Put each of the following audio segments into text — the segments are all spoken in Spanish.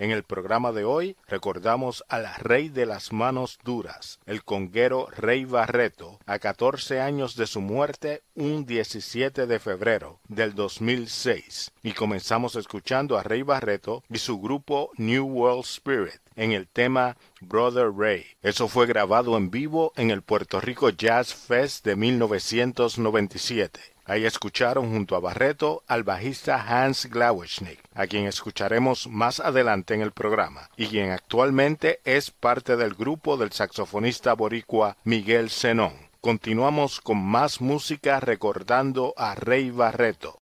En el programa de hoy recordamos al rey de las manos duras, el conguero Rey Barreto, a 14 años de su muerte, un 17 de febrero del 2006. Y comenzamos escuchando a Rey Barreto y su grupo New World Spirit en el tema Brother Ray. Eso fue grabado en vivo en el Puerto Rico Jazz Fest de 1997. Ahí escucharon junto a Barreto al bajista Hans Glaueschnick, a quien escucharemos más adelante en el programa, y quien actualmente es parte del grupo del saxofonista boricua Miguel Zenón. Continuamos con más música recordando a Rey Barreto.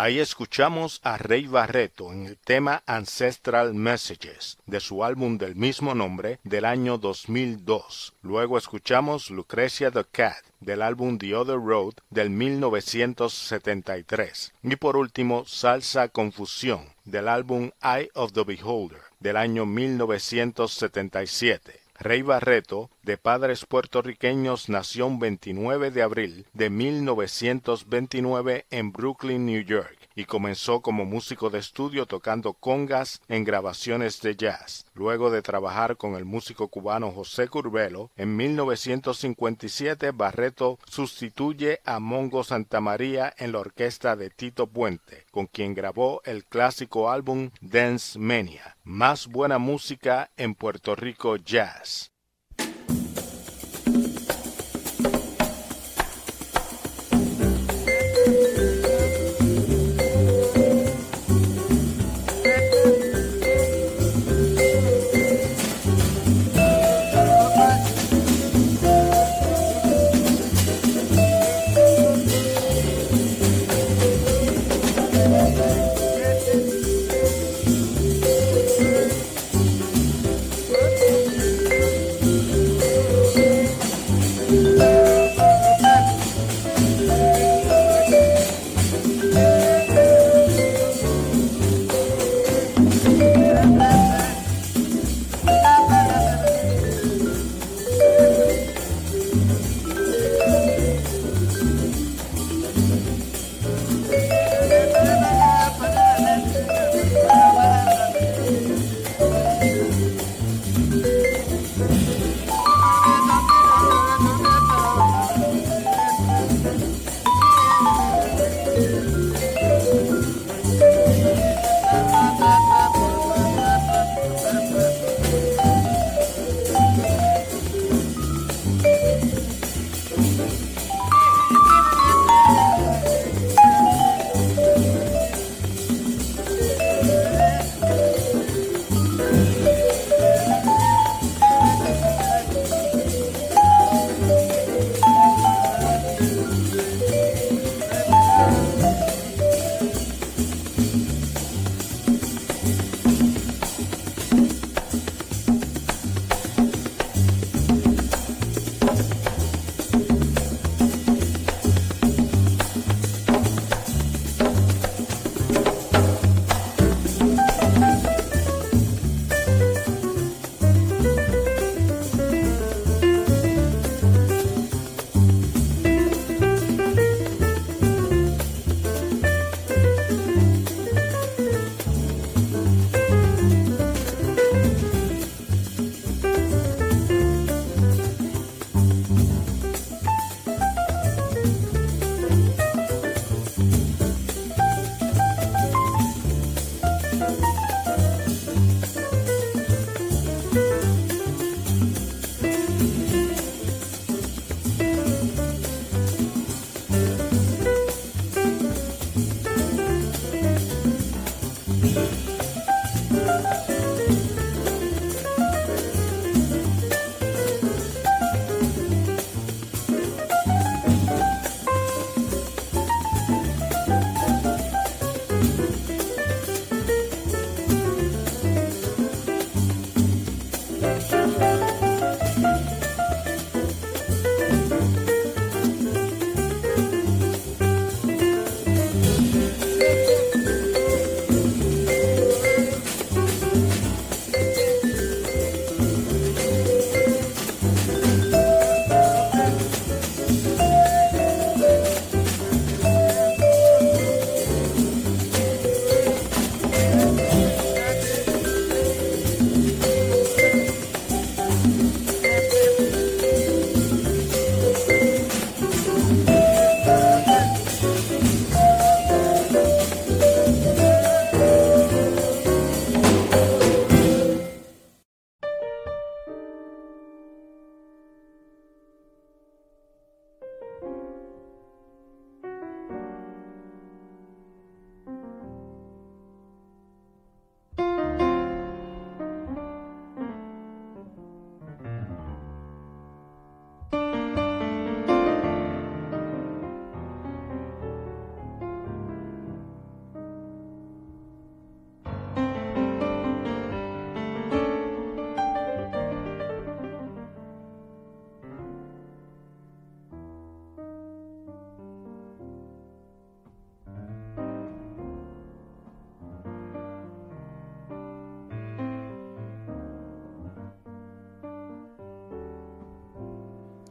Ahí escuchamos a Rey Barreto en el tema Ancestral Messages de su álbum del mismo nombre del año 2002. Luego escuchamos Lucrecia the Cat del álbum The Other Road del 1973. Y por último, Salsa Confusión del álbum Eye of the Beholder del año 1977. Rey Barreto, de padres puertorriqueños, nació un 29 de abril de 1929 en Brooklyn, New York y comenzó como músico de estudio tocando congas en grabaciones de jazz. Luego de trabajar con el músico cubano José Curbelo, en 1957 Barreto sustituye a Mongo Santamaría en la orquesta de Tito Puente, con quien grabó el clásico álbum Dance Mania. Más buena música en Puerto Rico Jazz.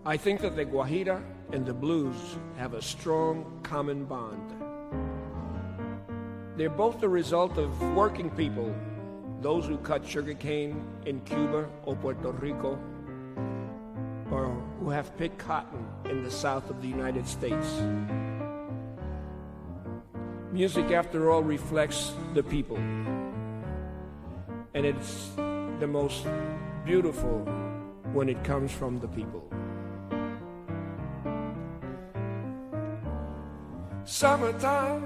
I think that the Guajira and the blues have a strong common bond. They're both the result of working people, those who cut sugarcane in Cuba or Puerto Rico, or who have picked cotton in the south of the United States. Music, after all, reflects the people, and it's the most beautiful when it comes from the people. Summertime,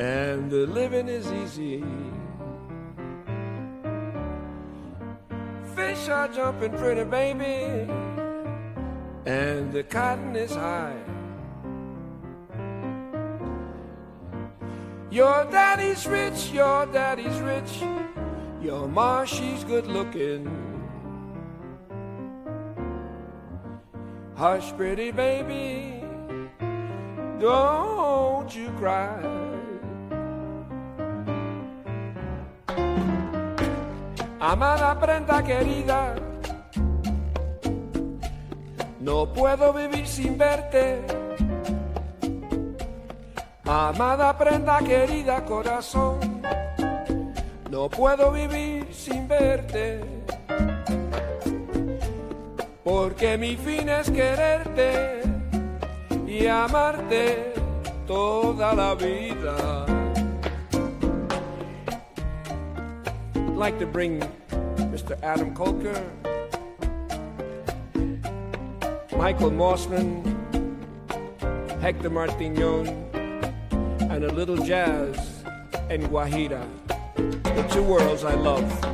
and the living is easy. Fish are jumping pretty, baby, and the cotton is high. Your daddy's rich, your daddy's rich, your ma, she's good looking. Hush, pretty baby, don't you cry. Amada prenda querida, no puedo vivir sin verte. Amada prenda querida corazón, no puedo vivir sin verte. Porque mi fin es quererte y amarte toda la vida. I'd like to bring Mr. Adam Kolker, Michael Mossman, Hector Martignon, and a little jazz and Guajira, the two worlds I love.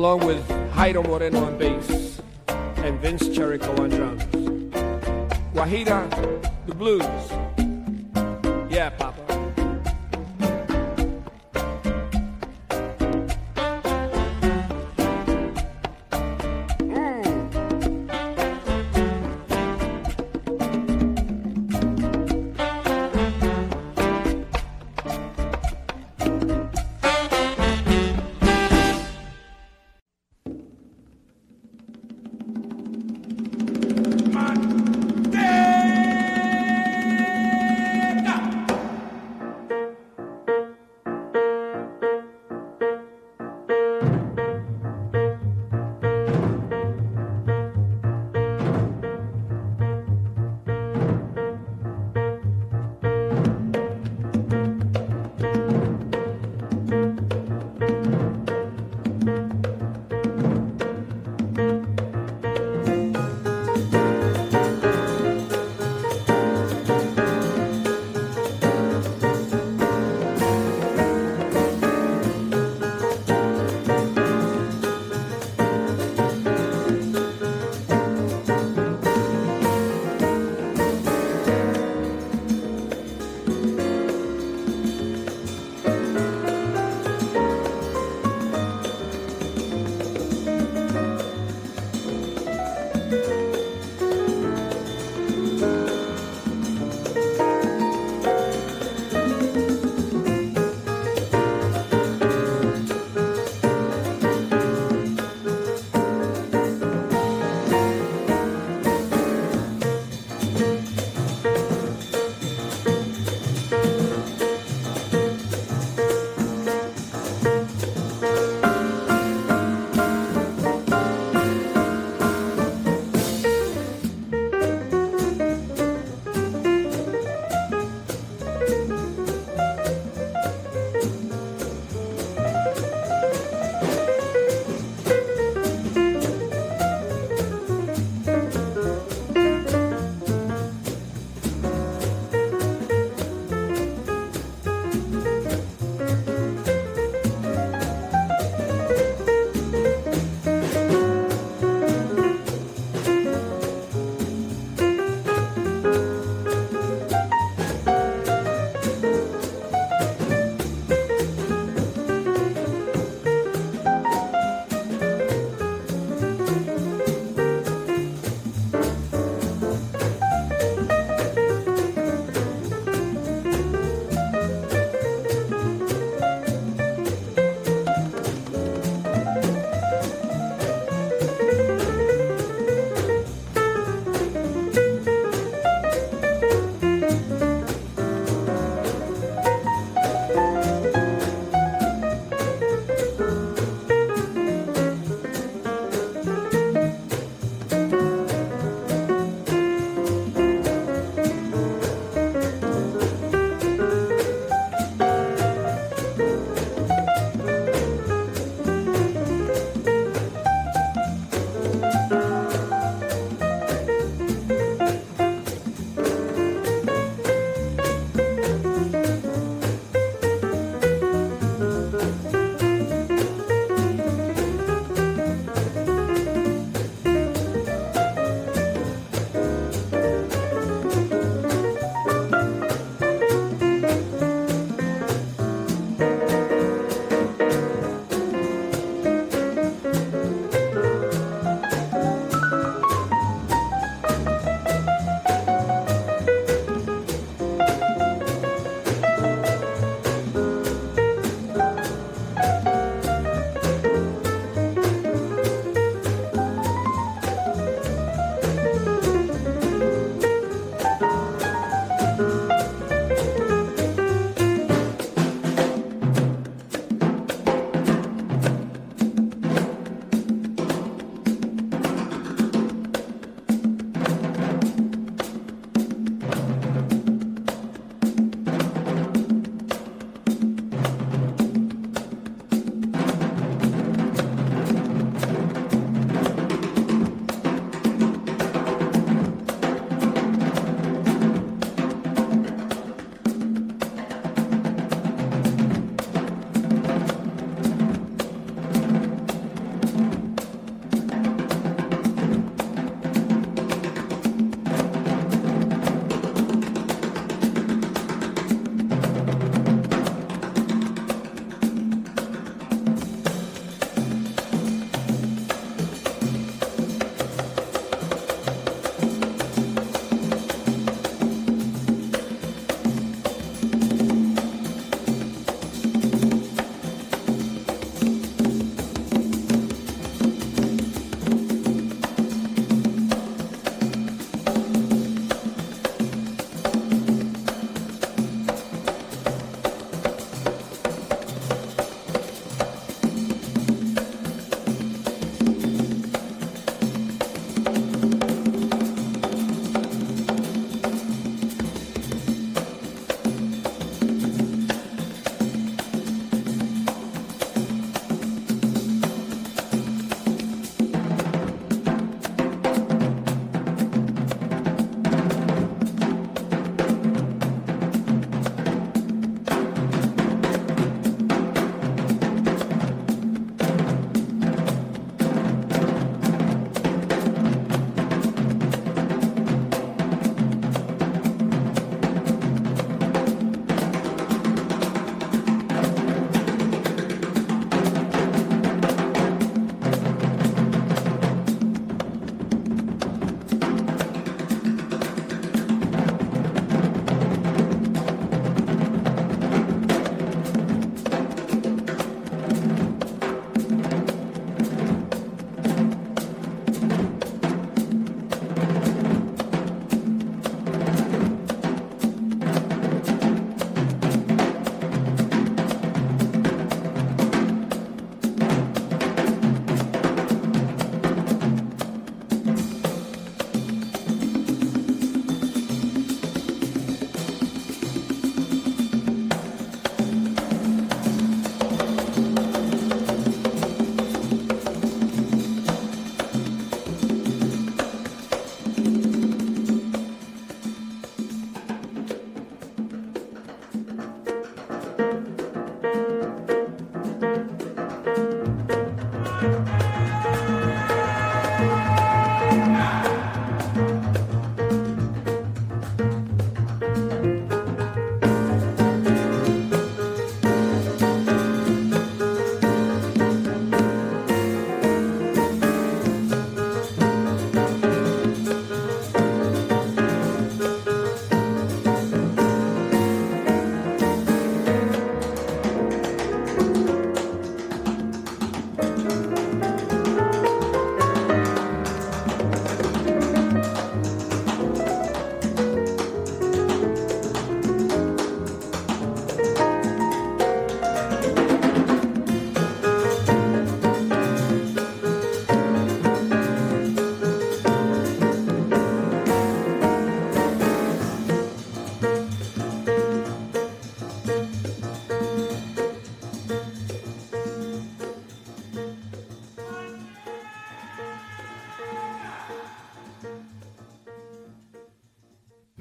along with Jairo Moreno on bass and Vince Cherico on drums. Guajira, the blues.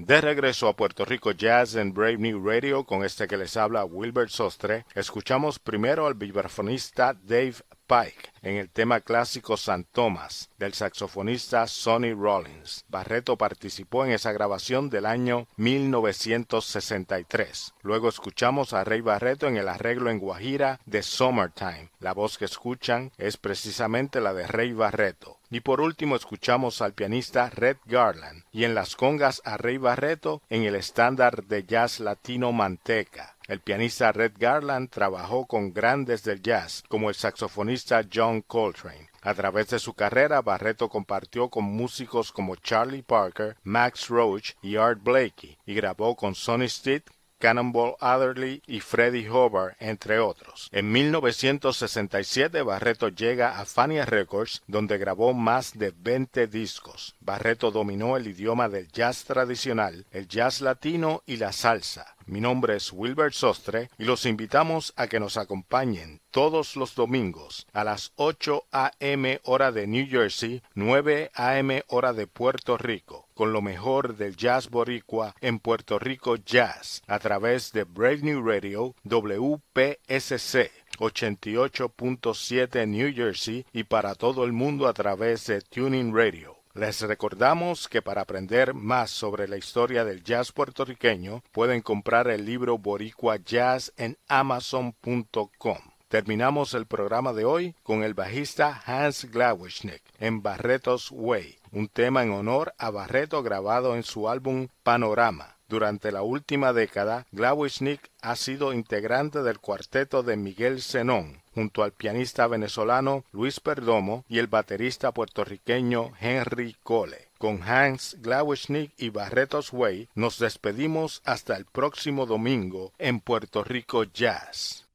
De regreso a Puerto Rico Jazz en Brave New Radio con este que les habla Wilbert Sostre, escuchamos primero al vibrafonista Dave Pike en el tema clásico San Tomás del saxofonista Sonny Rollins. Barreto participó en esa grabación del año 1963. Luego escuchamos a Rey Barreto en el arreglo en Guajira de Summertime. La voz que escuchan es precisamente la de Rey Barreto. Y por último escuchamos al pianista Red Garland y en las congas a Rey Barreto en el estándar de jazz latino Manteca. El pianista Red Garland trabajó con grandes del jazz como el saxofonista John Coltrane. A través de su carrera, Barreto compartió con músicos como Charlie Parker, Max Roach y Art Blakey y grabó con Sonny Stitt, Cannonball Adderley y Freddie Hubbard, entre otros. En 1967 Barreto llega a Fania Records, donde grabó más de 20 discos. Barreto dominó el idioma del jazz tradicional, el jazz latino y la salsa. Mi nombre es Wilbert Sostre y los invitamos a que nos acompañen todos los domingos a las 8 a.m. hora de New Jersey, 9 a.m. hora de Puerto Rico, con lo mejor del jazz boricua en Puerto Rico Jazz a través de Brave New Radio WPSC 88.7 New Jersey y para todo el mundo a través de Tuning Radio. Les recordamos que para aprender más sobre la historia del jazz puertorriqueño pueden comprar el libro Boricua Jazz en amazon.com. Terminamos el programa de hoy con el bajista Hans Glawischnik en Barretos Way, un tema en honor a Barreto grabado en su álbum Panorama. Durante la última década, Glawischnik ha sido integrante del cuarteto de Miguel Zenón, junto al pianista venezolano Luis Perdomo y el baterista puertorriqueño Henry Cole. Con Hans Glawischnik y Barretos Way nos despedimos hasta el próximo domingo en Puerto Rico Jazz.